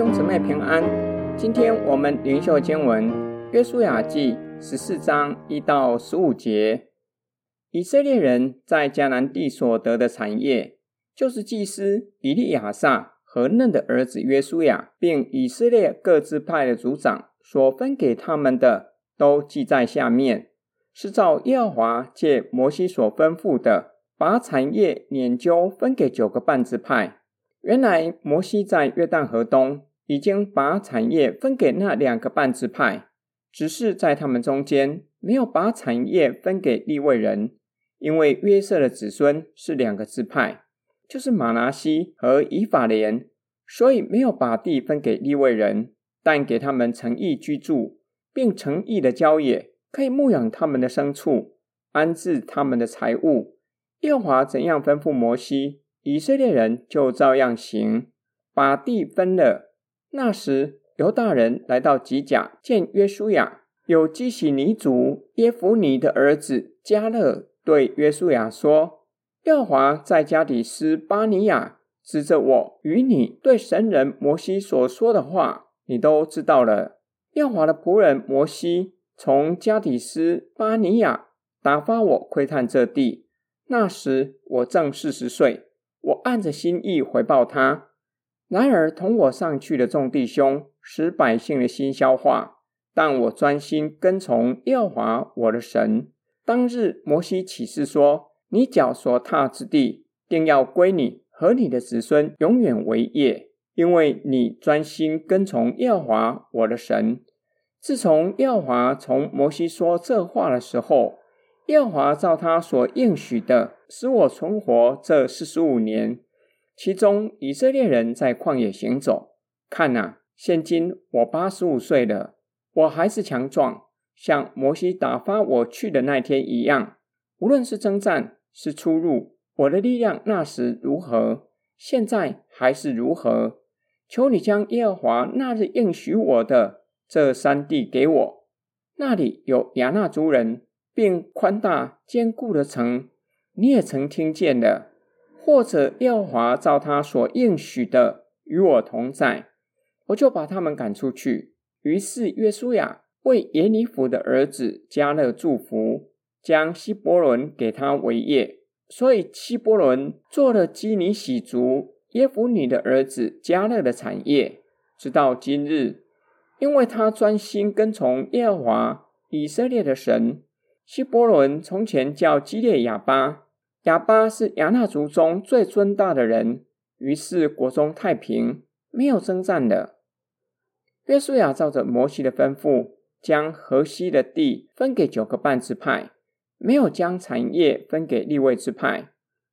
兄姊妹平安。今天我们灵修经文《约书亚记》十四章一到十五节。以色列人在迦南地所得的产业，就是祭司以利亚撒和嫩的儿子约书亚，并以色列各支派的族长所分给他们的，都记在下面，是照耶和华借摩西所吩咐的，把产业拈阄分给九个半支派。原来摩西在约旦河东已经把产业分给那两个半支派，只是在他们中间没有把产业分给利未人，因为约瑟的子孙是两个支派，就是玛拿西和以法莲，所以没有把地分给利未人，但给他们诚意居住，并诚意的郊野，可以牧养他们的牲畜，安置他们的财物。耶和华怎样吩咐摩西，以色列人就照样行，把地分了。那时，犹大人来到吉甲见约书亚，有基洗尼族耶孚尼的儿子迦勒对约书亚说：“耀华在加底斯巴尼亚指着我与你对神人摩西所说的话，你都知道了。耀华的仆人摩西从加底斯巴尼亚打发我窥探这地，那时我正四十岁。”我按着心意回报他。然而同我上去的众弟兄使百姓的心消化，但我专心跟从耶和华我的神。当日摩西起誓说：“你脚所踏之地，定要归你和你的子孙永远为业，因为你专心跟从耶和华我的神。”自从耶和华从摩西说这话的时候，耶和华照他所应许的，使我存活这四十五年。其中以色列人在旷野行走，看呐，现今我八十五岁了，我还是强壮，像摩西打发我去的那天一样。无论是征战，是出入，我的力量那时如何，现在还是如何。求你将耶和华那日应许我的这三地给我，那里有亚衲族人。并宽大坚固的城，你也曾听见的；或者耶和华照他所应许的与我同在，我就把他们赶出去。于是约书亚为耶尼弗的儿子加勒祝福，将希伯伦给他为业。所以希伯伦做了基尼洗族耶孚尼的儿子加勒的产业，直到今日，因为他专心跟从耶和华以色列的神。希伯伦从前叫基列亚巴，哑巴是亚衲族中最尊大的人，于是国中太平，没有征战的。约书亚照着摩西的吩咐，将河西的地分给九个半支派，没有将产业分给利未支派，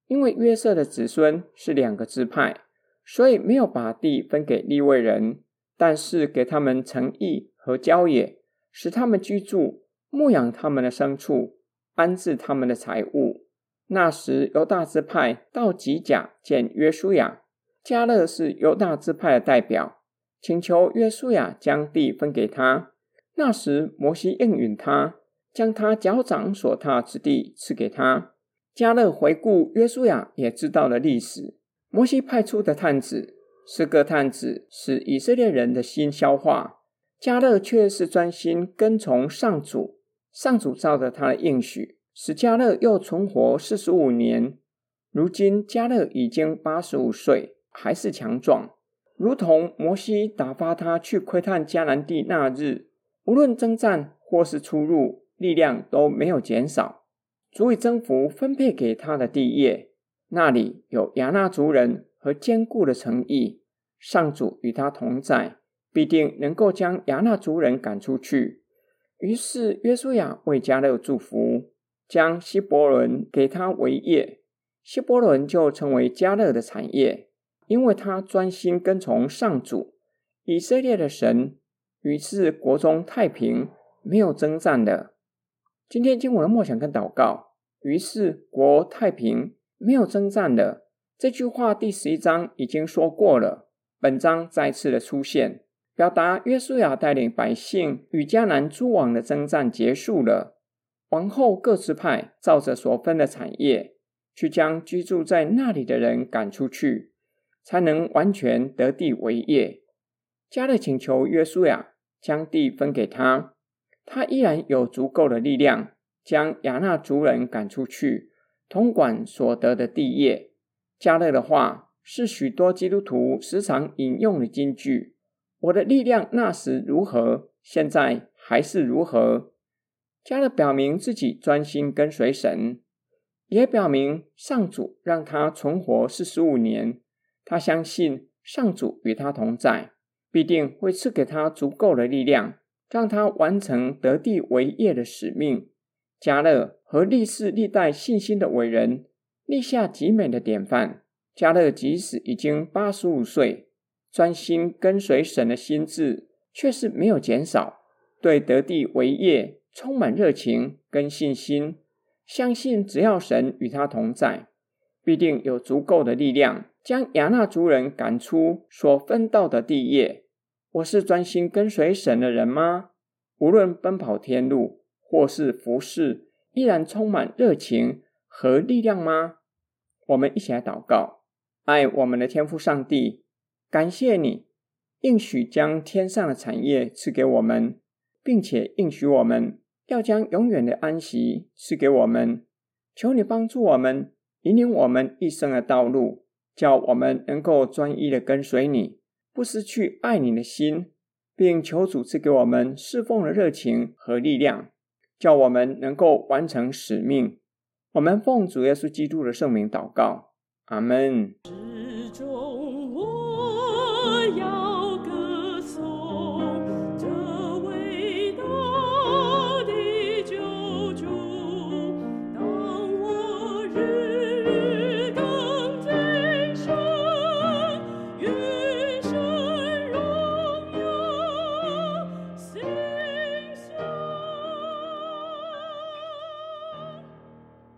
因为约瑟的子孙是两个支派，所以没有把地分给利未人，但是给他们城邑和郊野，使他们居住。牧养他们的牲畜，安置他们的财物。那时犹大支派到吉甲见约书亚，迦勒是犹大支派的代表，请求约书亚将地分给他。那时摩西应允他，将他脚掌所踏之地赐给他。迦勒回顾约书亚也知道了历史。摩西派出的探子，是个探子使以色列人的心消化，迦勒却是专心跟从上主。上主照着他的应许，使迦勒又存活四十五年。如今迦勒已经八十五岁，还是强壮，如同摩西打发他去窥探迦南地那日，无论征战或是出入，力量都没有减少，足以征服分配给他的地业。那里有亚衲族人和坚固的城邑，上主与他同在，必定能够将亚衲族人赶出去。于是约书亚为迦勒祝福，将希伯伦给他为业，希伯伦就成为迦勒的产业，因为他专心跟从上主以色列的神。于是国中太平，没有征战的。今天经文的默想跟祷告，于是国太平，没有征战的这句话，第十一章已经说过了，本章再次的出现。表达约书亚带领百姓与迦南诸王的征战结束了，王后各支派照着所分的产业，去将居住在那里的人赶出去，才能完全得地为业。迦勒请求约书亚将地分给他，他依然有足够的力量将亚纳族人赶出去，统管所得的地业。迦勒的话是许多基督徒时常引用的金句。我的力量那时如何，现在还是如何。加勒表明自己专心跟随神，也表明上主让他存活四十五年。他相信上主与他同在，必定会赐给他足够的力量，让他完成得地为业的使命。加勒和历世历代信心的伟人立下极美的典范。加勒即使已经八十五岁，专心跟随神的心志却是没有减少，对得地为业充满热情跟信心，相信只要神与他同在，必定有足够的力量。将亚纳族人赶出所分到的地业。我是专心跟随神的人吗？无论奔跑天路或是服侍，依然充满热情和力量吗？我们一起来祷告：爱我们的天父上帝，感谢你应许将天上的产业赐给我们，并且应许我们要将永远的安息赐给我们。求你帮助我们，引领我们一生的道路。叫我们能够专一的跟随你，不失去爱你的心，并求主赐给我们侍奉的热情和力量，叫我们能够完成使命。我们奉主耶稣基督的圣名祷告，阿门。